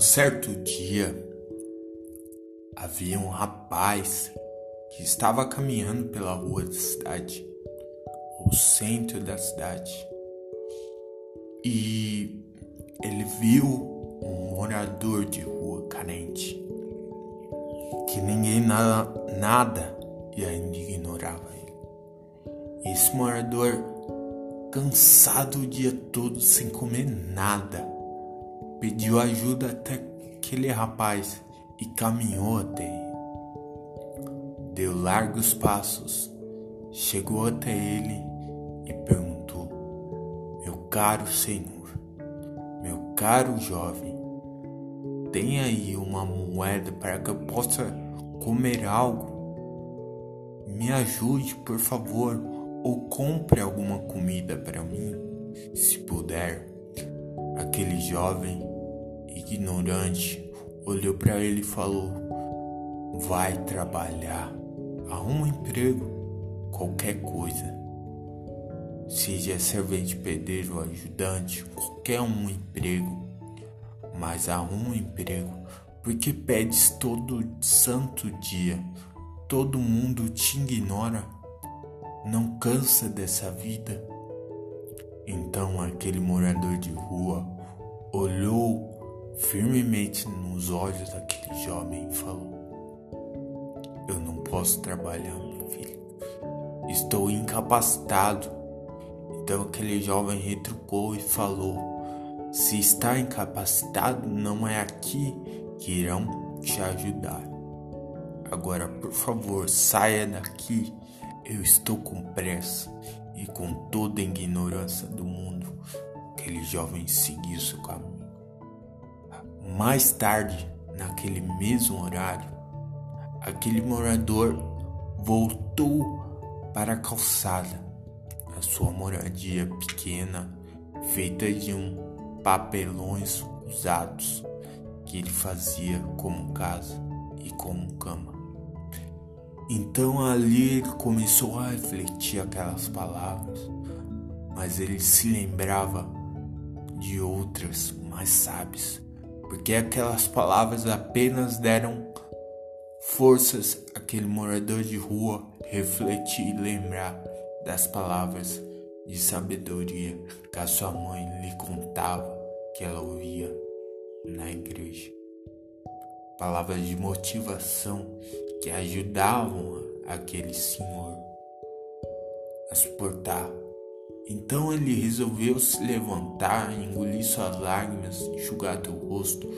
Um certo dia havia um rapaz que estava caminhando pela rua da cidade, o centro da cidade, e ele viu um morador de rua carente que ninguém nada, nada e ainda ignorava ele. Esse morador, cansado o dia todo sem comer nada, pediu ajuda até aquele rapaz e caminhou até ele. Deu largos passos, chegou até ele e perguntou: Meu caro senhor, meu caro jovem, tem aí uma moeda para que eu possa comer algo? Me ajude, por favor, ou compre alguma comida para mim, se puder. Aquele jovem ignorante olhou para ele e falou: Vai trabalhar, arruma um emprego, qualquer coisa. Seja servente, pedreiro, ajudante, qualquer um emprego, mas arruma um emprego, porque pedes todo santo dia, todo mundo te ignora, não cansa dessa vida. Então aquele morador de rua olhou firmemente nos olhos daquele jovem e falou: Eu não posso trabalhar, meu filho. Estou incapacitado. Então aquele jovem retrucou e falou: Se está incapacitado, não é aqui que irão te ajudar. Agora, por favor, saia daqui. Eu estou com pressa e com toda a ignorância do mundo. Aquele jovem seguiu seu caminho. Mais tarde, naquele mesmo horário, aquele morador voltou para a calçada, a sua moradia pequena, feita de um papelões usados que ele fazia como casa e como cama. Então ali ele começou a refletir aquelas palavras, mas ele se lembrava de outras mais sábias porque aquelas palavras apenas deram forças àquele morador de rua refletir e lembrar das palavras de sabedoria que a sua mãe lhe contava que ela ouvia na igreja. Palavras de motivação que ajudavam aquele senhor a suportar então ele resolveu se levantar, engolir suas lágrimas, enxugar o rosto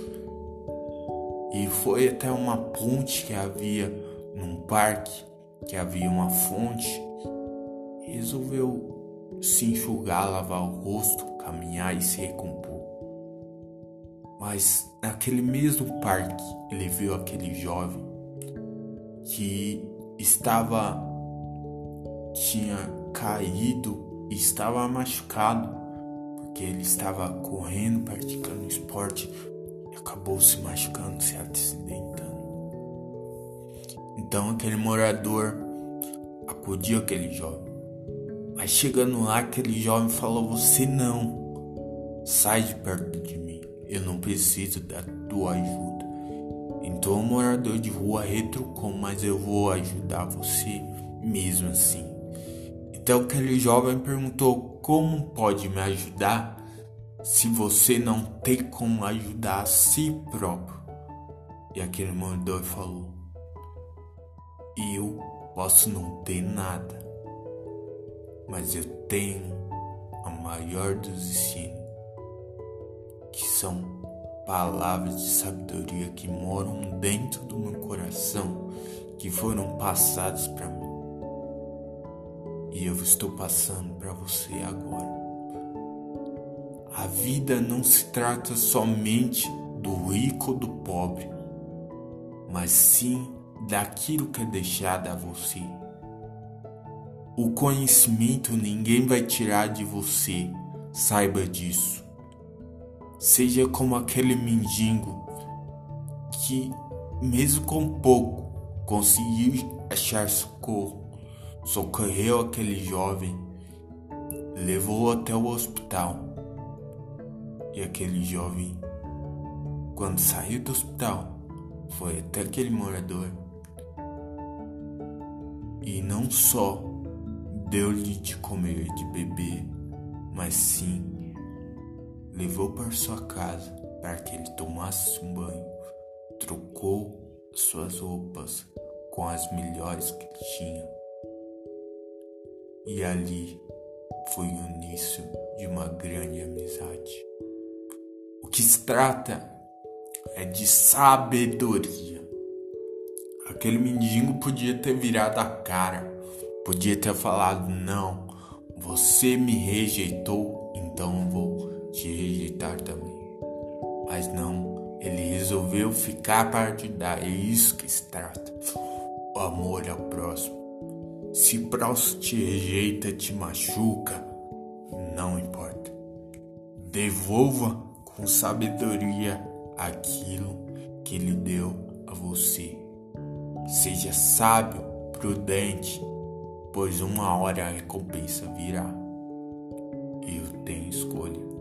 e foi até uma ponte que havia num parque, que havia uma fonte. Resolveu se enxugar, lavar o rosto, caminhar e se recompor. Mas naquele mesmo parque ele viu aquele jovem que estava tinha caído estava machucado porque ele estava correndo, praticando esporte e acabou se machucando, se acidentando. Então aquele morador acudiu aquele jovem. Mas chegando lá, aquele jovem falou: Você não, sai de perto de mim, eu não preciso da tua ajuda. Então o morador de rua retrucou: Mas eu vou ajudar você mesmo assim. Então aquele jovem perguntou: Como pode me ajudar se você não tem como ajudar a si próprio? E aquele morador falou: Eu posso não ter nada, mas eu tenho a maior dos ensinos, que são palavras de sabedoria que moram dentro do meu coração, que foram passadas para mim eu estou passando para você agora. A vida não se trata somente do rico ou do pobre, mas sim daquilo que é deixado a você. O conhecimento ninguém vai tirar de você, saiba disso. Seja como aquele mendigo que, mesmo com pouco, conseguiu achar socorro socorreu aquele jovem, levou até o hospital. E aquele jovem, quando saiu do hospital, foi até aquele morador e não só deu-lhe de comer e de beber, mas sim levou para sua casa para que ele tomasse um banho, trocou suas roupas com as melhores que tinha. E ali foi o início de uma grande amizade. O que se trata é de sabedoria. Aquele mendigo podia ter virado a cara, podia ter falado: Não, você me rejeitou, então vou te rejeitar também. Mas não, ele resolveu ficar te dar. É isso que se trata. O amor ao próximo. Se próximo te rejeita, te machuca, não importa. Devolva com sabedoria aquilo que ele deu a você. Seja sábio, prudente, pois uma hora a recompensa virá. Eu tenho escolha.